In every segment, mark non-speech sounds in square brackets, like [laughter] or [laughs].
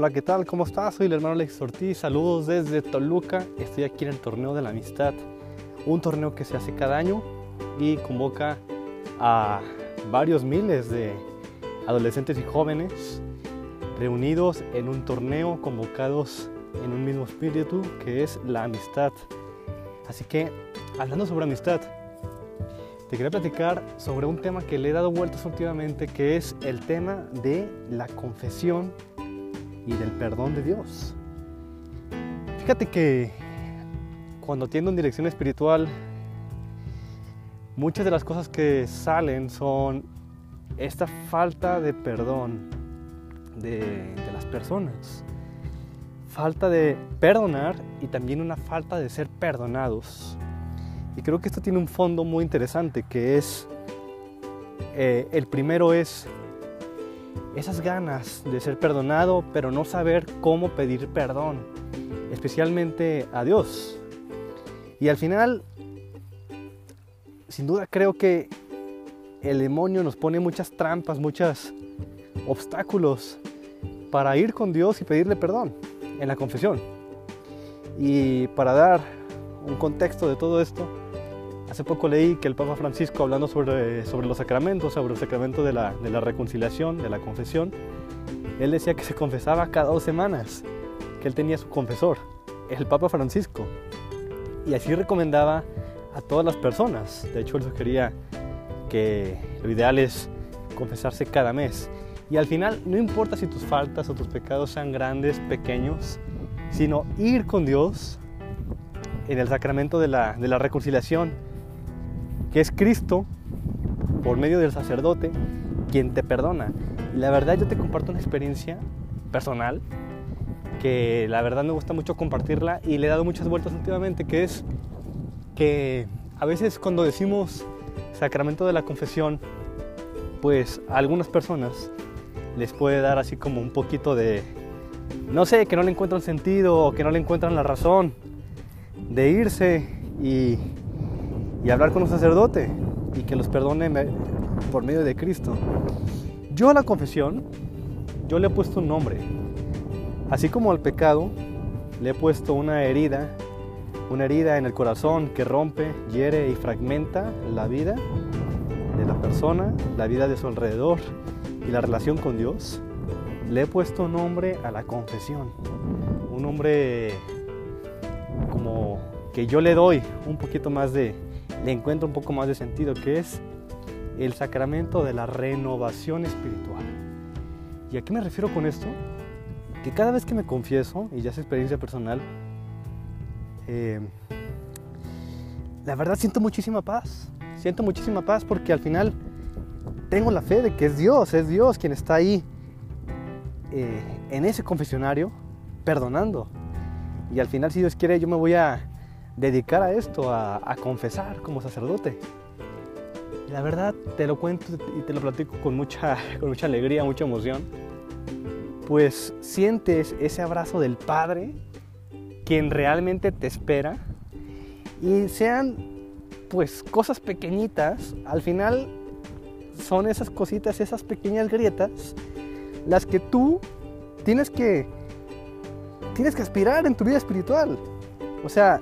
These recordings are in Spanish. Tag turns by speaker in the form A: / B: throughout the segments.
A: Hola, ¿qué tal? ¿Cómo estás? Soy el hermano Alex Ortiz. Saludos desde Toluca. Estoy aquí en el Torneo de la Amistad, un torneo que se hace cada año y convoca a varios miles de adolescentes y jóvenes reunidos en un torneo, convocados en un mismo espíritu que es la amistad. Así que, hablando sobre amistad, te quería platicar sobre un tema que le he dado vueltas últimamente, que es el tema de la confesión y del perdón de Dios. Fíjate que cuando tiendo en dirección espiritual, muchas de las cosas que salen son esta falta de perdón de, las personas, falta de perdonar y también una falta de ser perdonados. Y creo que esto tiene un fondo muy interesante, que es, eh, el primero es esas ganas de ser perdonado, pero no saber cómo pedir perdón, especialmente a Dios. Y al final, sin duda creo que el demonio nos pone muchas trampas, muchos obstáculos para ir con Dios y pedirle perdón en la confesión. Y para dar un contexto de todo esto, hace poco leí que el Papa Francisco, hablando sobre, sobre los sacramentos, sobre el sacramento de la, de la reconciliación, de la confesión, él decía que se confesaba cada dos semanas, que él tenía su confesor, el Papa Francisco. Y así recomendaba a todas las personas. De hecho, él sugería que lo ideal es confesarse cada mes. Y al final, no importa si tus faltas o tus pecados sean grandes, pequeños, sino ir con Dios en el sacramento de la, de la reconciliación, que es Cristo, por medio del sacerdote, quien te perdona. Y la verdad yo te comparto una experiencia personal que la verdad me gusta mucho compartirla y le he dado muchas vueltas últimamente, que es que a veces cuando decimos sacramento de la confesión, pues a algunas personas les puede dar así como un poquito de, no sé, que no le encuentran sentido o que no le encuentran la razón de irse y, y hablar con un sacerdote y que los perdone por medio de Cristo. Yo a la confesión, yo le he puesto un nombre. Así como al pecado, le he puesto una herida, una herida en el corazón que rompe, hiere y fragmenta la vida de la persona, la vida de su alrededor y la relación con Dios. Le he puesto nombre a la confesión. Un nombre como que yo le doy un poquito más de, le encuentro un poco más de sentido, que es el sacramento de la renovación espiritual. ¿Y a qué me refiero con esto? Que cada vez que me confieso, y ya es experiencia personal, eh, la verdad siento muchísima paz. Siento muchísima paz porque al final tengo la fe de que es Dios, es Dios quien está ahí eh, en ese confesionario perdonando. Y al final, si Dios quiere, yo me voy a dedicar a esto, a, confesar como sacerdote. La verdad, te lo cuento y te lo platico con mucha, [laughs] con mucha alegría, mucha emoción. Pues sientes ese abrazo del Padre, quien realmente te espera. Y sean, pues, cosas pequeñitas, al final son esas cositas, esas pequeñas grietas, las que tú tienes que, tienes que aspirar en tu vida espiritual. O sea,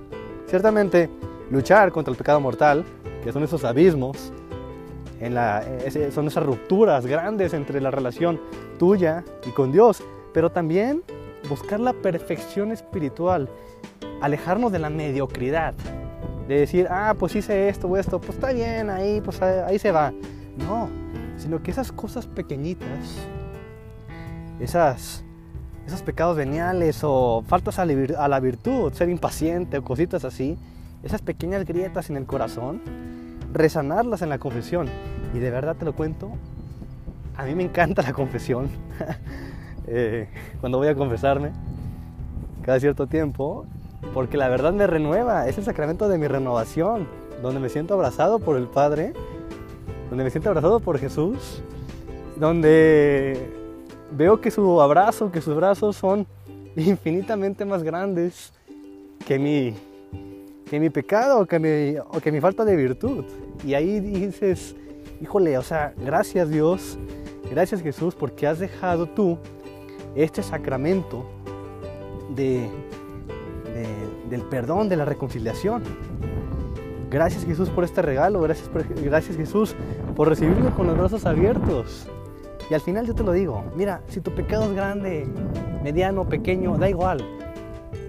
A: Ciertamente, luchar contra el pecado mortal, que son esos abismos, son esas rupturas grandes entre la relación tuya y con Dios, pero también buscar la perfección espiritual, alejarnos de la mediocridad, de decir, ah, pues hice esto o esto, pues está bien, ahí, pues ahí se va. No, sino que esas cosas pequeñitas, esas esos pecados veniales o faltas a la virtud, ser impaciente o cositas así, esas pequeñas grietas en el corazón, resanarlas en la confesión. Y de verdad te lo cuento, a mí me encanta la confesión. [laughs] Eh, cuando voy a confesarme, cada cierto tiempo, porque la verdad me renueva, es el sacramento de mi renovación, donde me siento abrazado por el Padre, donde me siento abrazado por Jesús, donde veo que su abrazo, que sus brazos son [laughs] infinitamente más grandes que mi, que mi pecado que mi, o que mi falta de virtud. Y ahí dices, híjole, o sea, gracias Dios, gracias Jesús, porque has dejado tú este sacramento de, del perdón, de la reconciliación. Gracias Jesús por este regalo, gracias, gracias Jesús por recibirme con los brazos abiertos. Y al final yo te lo digo, mira, si tu pecado es grande, mediano, pequeño, da igual.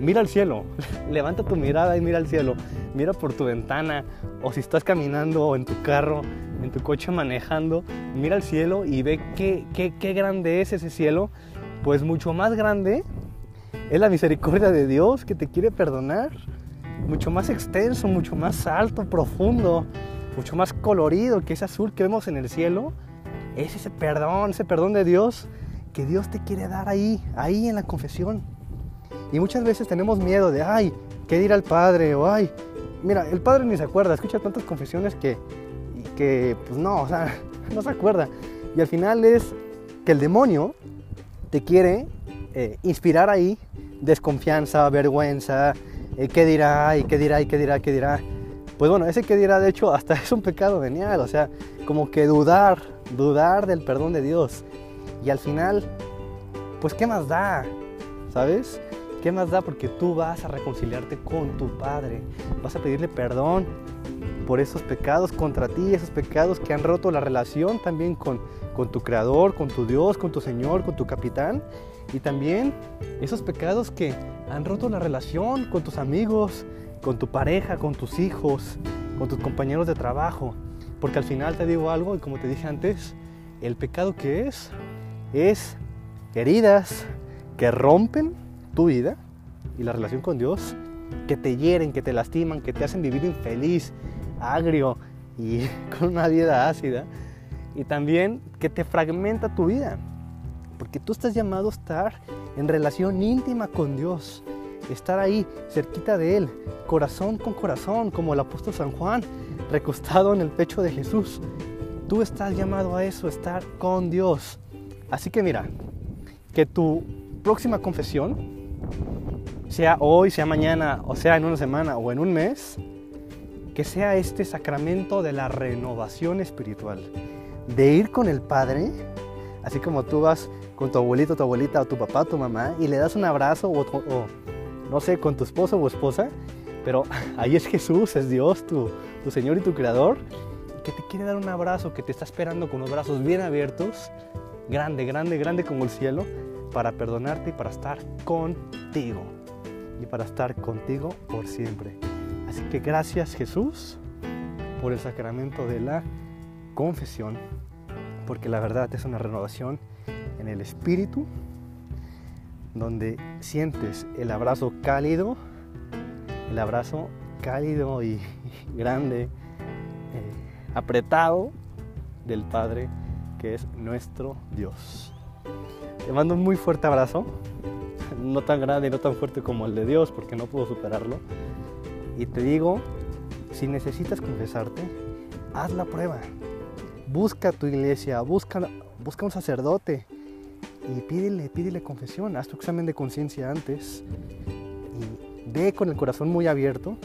A: Mira al cielo, [laughs] levanta tu mirada y mira al cielo. Mira por tu ventana o si estás caminando o en tu carro, en tu coche manejando, mira al cielo y ve qué, qué, qué grande es ese cielo. Pues mucho más grande es la misericordia de Dios que te quiere perdonar. Mucho más extenso, mucho más alto, profundo, mucho más colorido que ese azul que vemos en el cielo. Es ese perdón, ese perdón de Dios que Dios te quiere dar ahí, ahí en la confesión. Y muchas veces tenemos miedo de, ay, ¿qué dirá el Padre? O, ay, mira, el Padre ni se acuerda, escucha tantas confesiones que, que pues no, o sea, [laughs] no se acuerda. Y al final es que el demonio te quiere eh, inspirar ahí desconfianza, vergüenza, eh, qué dirá y qué dirá y qué dirá, qué dirá. Pues bueno, ese qué dirá de hecho hasta [laughs] es un pecado venial, o sea, como que dudar, dudar del perdón de Dios. Y al final, pues qué más da, ¿sabes? ¿Qué más da? Porque tú vas a reconciliarte con tu Padre, vas a pedirle perdón por esos pecados contra ti, esos pecados que han roto la relación también con, con tu Creador, con tu Dios, con tu Señor, con tu Capitán. Y también esos pecados que han roto la relación con tus amigos, con tu pareja, con tus hijos, con tus compañeros de trabajo. Porque al final te digo algo y como te dije antes, el pecado que es es heridas que rompen tu vida y la relación con Dios, que te hieren, que te lastiman, que te hacen vivir infeliz, agrio y [laughs] con una vida ácida. Y también que te fragmenta tu vida porque tú estás llamado a estar en relación íntima con Dios, estar ahí cerquita de Él, corazón con corazón, como el apóstol San Juan, recostado en el pecho de Jesús. Tú estás llamado a eso, estar con Dios. Así que mira, que tu próxima confesión, sea hoy, sea mañana, o sea en una semana o en un mes, que sea este sacramento de la renovación espiritual, de ir con el Padre, así como tú vas con tu abuelito, tu abuelita, o tu papá, tu mamá, y le das un abrazo, o, no sé, con tu esposo o esposa, pero [laughs] ahí es Jesús, es Dios, tu, tu Señor y tu Creador, que te quiere dar un abrazo, que te está esperando con los brazos bien abiertos, grande, grande, grande como el cielo, para perdonarte y para estar contigo. Y para estar contigo por siempre. Así que gracias Jesús por el sacramento de la confesión, porque la verdad es una renovación en el espíritu, donde sientes el abrazo cálido, el abrazo cálido y [laughs] grande, eh, apretado del Padre que es nuestro Dios. Te mando un muy fuerte abrazo, no tan grande y no tan fuerte como el de Dios porque no puedo superarlo. Y te digo, si necesitas confesarte, haz la prueba. Busca tu iglesia, busca, busca un sacerdote, y pídele, pídele confesión, haz tu examen de conciencia antes ve con el corazón muy abierto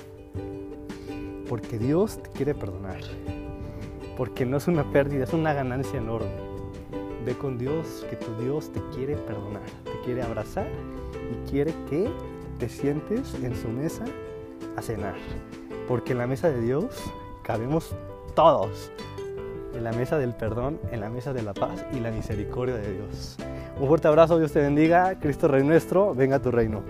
A: porque Dios te quiere perdonar, porque no es una pérdida, es una ganancia enorme. Ve con Dios que tu Dios te quiere perdonar, te quiere abrazar y quiere que te sientes en su mesa a cenar, porque en la mesa de Dios cabemos todos en la mesa del perdón, en la mesa de la paz y la misericordia de Dios. Un fuerte abrazo, Dios te bendiga, Cristo Rey nuestro, venga a tu reino.